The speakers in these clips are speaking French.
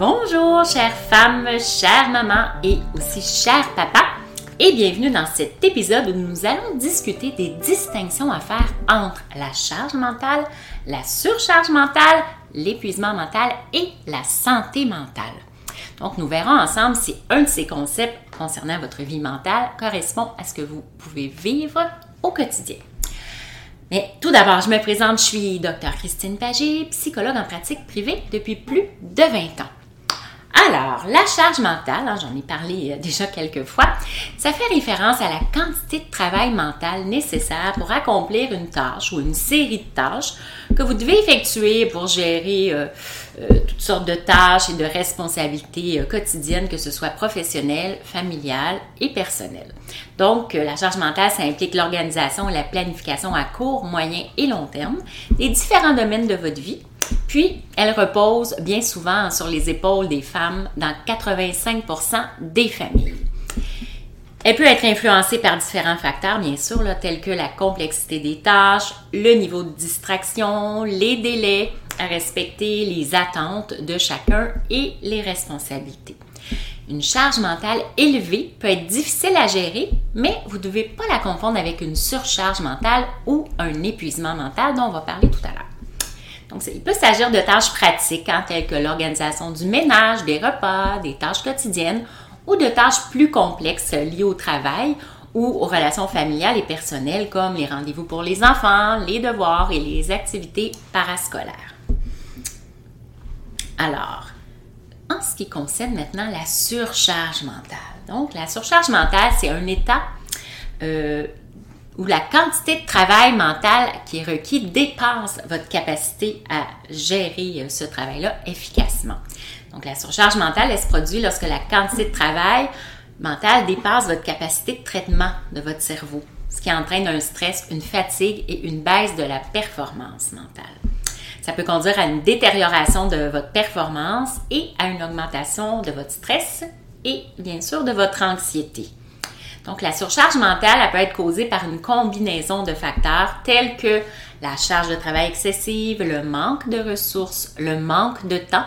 Bonjour, chères femmes, chères mamans et aussi chers papas, et bienvenue dans cet épisode où nous allons discuter des distinctions à faire entre la charge mentale, la surcharge mentale, l'épuisement mental et la santé mentale. Donc, nous verrons ensemble si un de ces concepts concernant votre vie mentale correspond à ce que vous pouvez vivre au quotidien. Mais tout d'abord, je me présente, je suis Dr Christine Pagé, psychologue en pratique privée depuis plus de 20 ans. Alors, la charge mentale, hein, j'en ai parlé euh, déjà quelques fois, ça fait référence à la quantité de travail mental nécessaire pour accomplir une tâche ou une série de tâches que vous devez effectuer pour gérer euh, euh, toutes sortes de tâches et de responsabilités quotidiennes, que ce soit professionnelles, familiales et personnelles. Donc, la charge mentale, ça implique l'organisation et la planification à court, moyen et long terme des différents domaines de votre vie puis, elle repose bien souvent sur les épaules des femmes dans 85% des familles. Elle peut être influencée par différents facteurs, bien sûr, tels que la complexité des tâches, le niveau de distraction, les délais à respecter, les attentes de chacun et les responsabilités. Une charge mentale élevée peut être difficile à gérer, mais vous ne devez pas la confondre avec une surcharge mentale ou un épuisement mental dont on va parler tout à l'heure. Donc, il peut s'agir de tâches pratiques, hein, telles que l'organisation du ménage, des repas, des tâches quotidiennes ou de tâches plus complexes liées au travail ou aux relations familiales et personnelles comme les rendez-vous pour les enfants, les devoirs et les activités parascolaires. Alors, en ce qui concerne maintenant la surcharge mentale. Donc, la surcharge mentale, c'est un état euh, où la quantité de travail mental qui est requis dépasse votre capacité à gérer euh, ce travail-là efficacement. Donc, la surcharge mentale, elle se produit lorsque la quantité de travail mental dépasse votre capacité de traitement de votre cerveau, ce qui entraîne un stress, une fatigue et une baisse de la performance mentale. Ça peut conduire à une détérioration de votre performance et à une augmentation de votre stress et bien sûr de votre anxiété. Donc, la surcharge mentale, elle peut être causée par une combinaison de facteurs tels que la charge de travail excessive, le manque de ressources, le manque de temps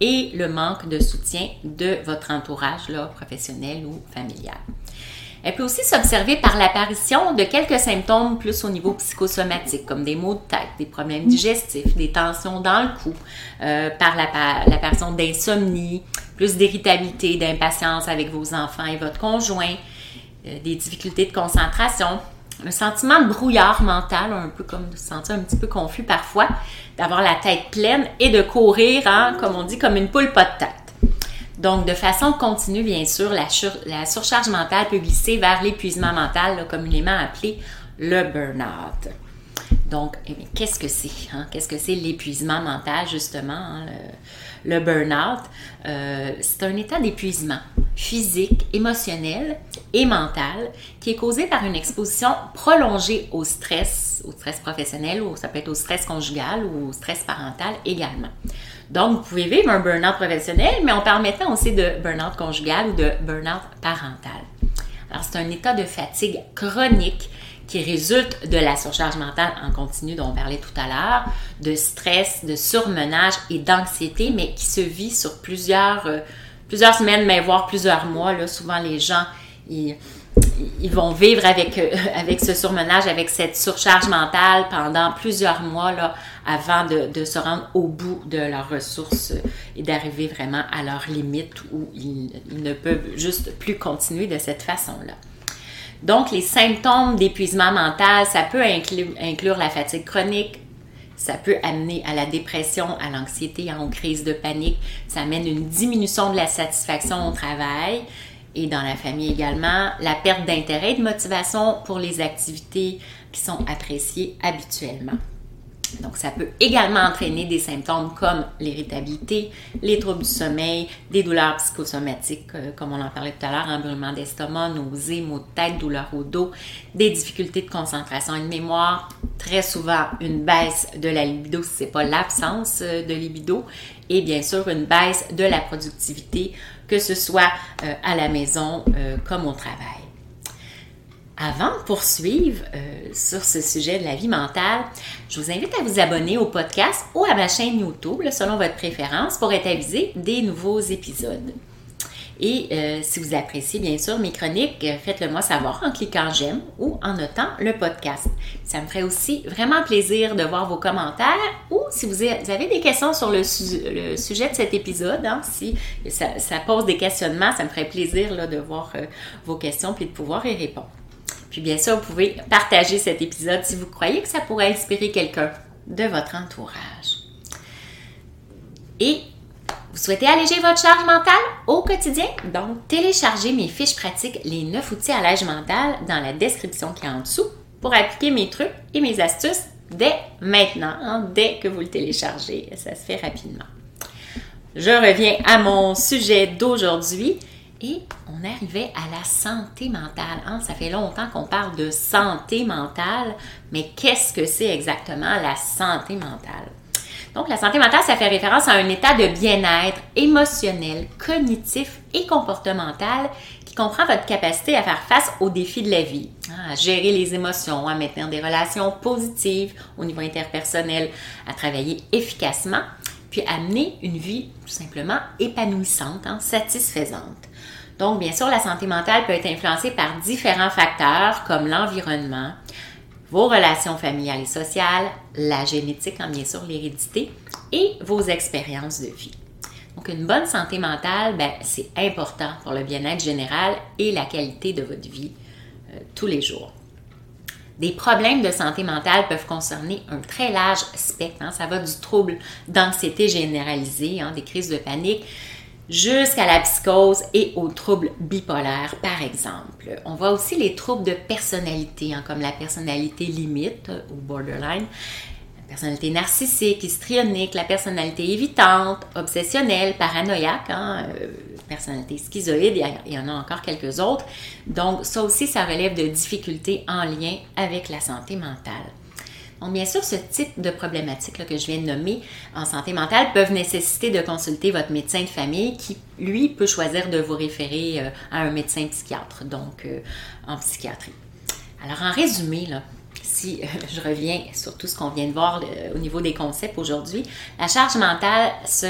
et le manque de soutien de votre entourage professionnel ou familial. Elle peut aussi s'observer par l'apparition de quelques symptômes plus au niveau psychosomatique, comme des maux de tête, des problèmes digestifs, des tensions dans le cou, euh, par l'apparition d'insomnie, plus d'irritabilité, d'impatience avec vos enfants et votre conjoint, des difficultés de concentration, un sentiment de brouillard mental, un peu comme de se sentir un petit peu confus parfois, d'avoir la tête pleine et de courir, hein, comme on dit, comme une poule pas de tête. Donc, de façon continue, bien sûr, la, surcharge mentale peut glisser vers l'épuisement mental, communément appelé le burn-out. Donc, eh qu'est-ce que c'est? Hein? Qu'est-ce que c'est l'épuisement mental, justement, hein, le, burn-out? Euh, c'est un état d'épuisement physique, émotionnel et mental qui est causé par une exposition prolongée au stress, au stress professionnel ou ça peut être au stress conjugal ou au stress parental également. Donc, vous pouvez vivre un burn-out professionnel, mais parle maintenant aussi de burn-out conjugal ou de burn-out parental. Alors, c'est un état de fatigue chronique qui résulte de la surcharge mentale en continu dont on parlait tout à l'heure, de stress, de surmenage et d'anxiété, mais qui se vit sur plusieurs, euh, plusieurs semaines, mais voire plusieurs mois. Là, souvent, les gens, ils, ils vont vivre avec, euh, avec ce surmenage, avec cette surcharge mentale pendant plusieurs mois là, avant de, de, se rendre au bout de leurs ressources et d'arriver vraiment à leurs limites où ils, ne peuvent juste plus continuer de cette façon-là. Donc, les symptômes d'épuisement mental, ça peut inclure la fatigue chronique, ça peut amener à la dépression, à l'anxiété, aux crises de panique. Ça amène une diminution de la satisfaction au travail et dans la famille également. La perte d'intérêt et de motivation pour les activités qui sont appréciées habituellement. Donc, ça peut également entraîner des symptômes comme l'irritabilité, les troubles du sommeil, des douleurs psychosomatiques, euh, comme on en parlait tout à l'heure, un brûlement d'estomac, nausées, maux de tête, douleurs au dos, des difficultés de concentration et de mémoire, très souvent une baisse de la libido si ce n'est pas l'absence euh, de libido, et bien sûr une baisse de la productivité, que ce soit euh, à la maison comme au travail. Avant de poursuivre euh, sur ce sujet de la vie mentale, je vous invite à vous abonner au podcast ou à ma chaîne YouTube, selon votre préférence, pour être avisé des nouveaux épisodes. Et euh, si vous appréciez bien sûr mes chroniques, euh, faites-le moi savoir en cliquant j'aime ou en notant le podcast. Ça me ferait aussi vraiment plaisir de voir vos commentaires ou si vous avez des questions sur le, sujet de cet épisode, hein, si ça, pose des questionnements, ça me ferait plaisir de voir vos questions et de pouvoir y répondre. Puis bien sûr, vous pouvez partager cet épisode si vous croyez que ça pourrait inspirer quelqu'un de votre entourage. Et vous souhaitez alléger votre charge mentale au quotidien? Donc, téléchargez mes fiches pratiques, les 9 outils à l'âge mental, dans la description qui est en dessous pour appliquer mes trucs et mes astuces dès maintenant, hein, dès que vous le téléchargez. Ça se fait rapidement. Je reviens à mon sujet d'aujourd'hui et on arrivait à la santé mentale. Hein? Ça fait longtemps qu'on parle de santé mentale, mais qu'est-ce que c'est exactement la santé mentale? Donc, la santé mentale, ça fait référence à un état de bien-être émotionnel, cognitif et comportemental qui comprend votre capacité à faire face aux défis de la vie, hein, à gérer les émotions, à maintenir des relations positives au niveau interpersonnel, à travailler efficacement, puis à mener une vie tout simplement épanouissante, hein, satisfaisante. Donc, bien sûr, la santé mentale peut être influencée par différents facteurs comme l'environnement, vos relations familiales et sociales, la génétique, hein, bien sûr l'hérédité, et vos expériences de vie. Donc, une bonne santé mentale, ben, c'est important pour le bien-être général et la qualité de votre vie euh, tous les jours. Des problèmes de santé mentale peuvent concerner un très large spectre. Hein. Ça va du trouble d'anxiété généralisée, hein, des crises de panique, jusqu'à la psychose et aux troubles bipolaires, par exemple. On voit aussi les troubles de personnalité, hein, comme la personnalité limite euh, ou borderline, la personnalité narcissique, histrionique, la personnalité évitante, obsessionnelle, paranoïaque, euh, personnalité schizoïde, il y en a encore quelques autres. Donc ça aussi, ça relève de difficultés en lien avec la santé mentale. Donc, bien sûr, ce type de problématiques que je viens de nommer en santé mentale peuvent nécessiter de consulter votre médecin de famille qui, lui, peut choisir de vous référer euh, à un médecin psychiatre, donc euh, en psychiatrie. Alors, en résumé, là, si euh, je reviens sur tout ce qu'on vient de voir au niveau des concepts aujourd'hui, la charge mentale se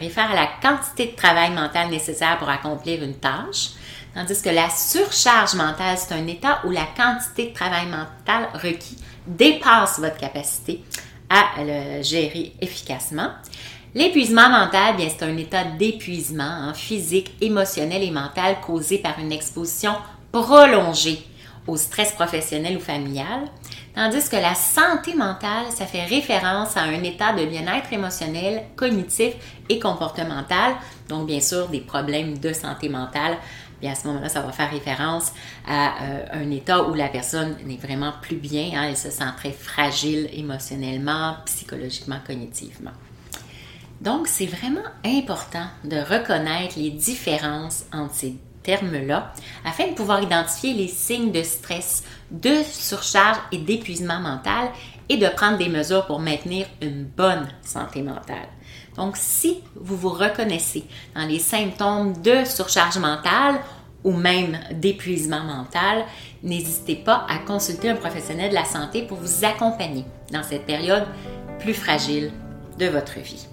réfère à la quantité de travail mental nécessaire pour accomplir une tâche, tandis que la surcharge mentale, c'est un état où la quantité de travail mental requis dépasse votre capacité à le gérer efficacement. L'épuisement mental, bien, c'est un état d'épuisement hein, physique, émotionnel et mental causé par une exposition prolongée au stress professionnel ou familial, tandis que la santé mentale, ça fait référence à un état de bien-être émotionnel, cognitif et comportemental, donc bien sûr des problèmes de santé mentale. Bien, à ce moment-là, ça va faire référence à euh, un état où la personne n'est vraiment plus bien, hein, elle se sent très fragile émotionnellement, psychologiquement, cognitivement. Donc, c'est vraiment important de reconnaître les différences entre ces terme-là afin de pouvoir identifier les signes de stress, de surcharge et d'épuisement mental et de prendre des mesures pour maintenir une bonne santé mentale. Donc, si vous vous reconnaissez dans les symptômes de surcharge mentale ou même d'épuisement mental, n'hésitez pas à consulter un professionnel de la santé pour vous accompagner dans cette période plus fragile de votre vie.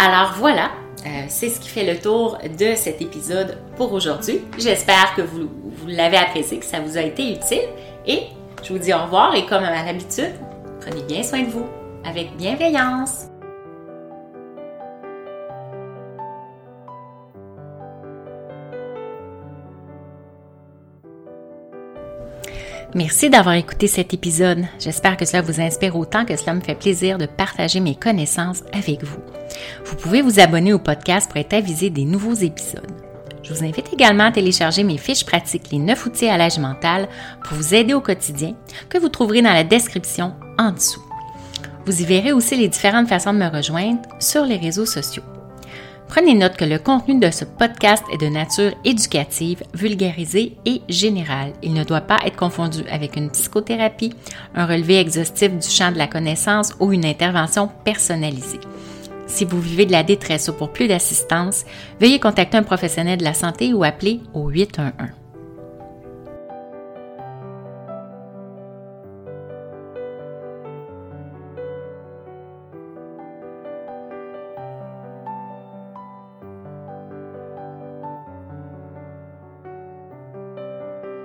Alors voilà, euh, c'est ce qui fait le tour de cet épisode pour aujourd'hui. J'espère que vous, vous l'avez apprécié, que ça vous a été utile et je vous dis au revoir et comme à l'habitude, prenez bien soin de vous avec bienveillance. Merci d'avoir écouté cet épisode. J'espère que cela vous inspire autant que cela me fait plaisir de partager mes connaissances avec vous. Vous pouvez vous abonner au podcast pour être avisé des nouveaux épisodes. Je vous invite également à télécharger mes fiches pratiques Les 9 outils à l'âge mental pour vous aider au quotidien que vous trouverez dans la description en dessous. Vous y verrez aussi les différentes façons de me rejoindre sur les réseaux sociaux. Prenez note que le contenu de ce podcast est de nature éducative, vulgarisée et générale. Il ne doit pas être confondu avec une psychothérapie, un relevé exhaustif du champ de la connaissance ou une intervention personnalisée. Si vous vivez de la détresse ou pour plus d'assistance, veuillez contacter un professionnel de la santé ou appeler au 811.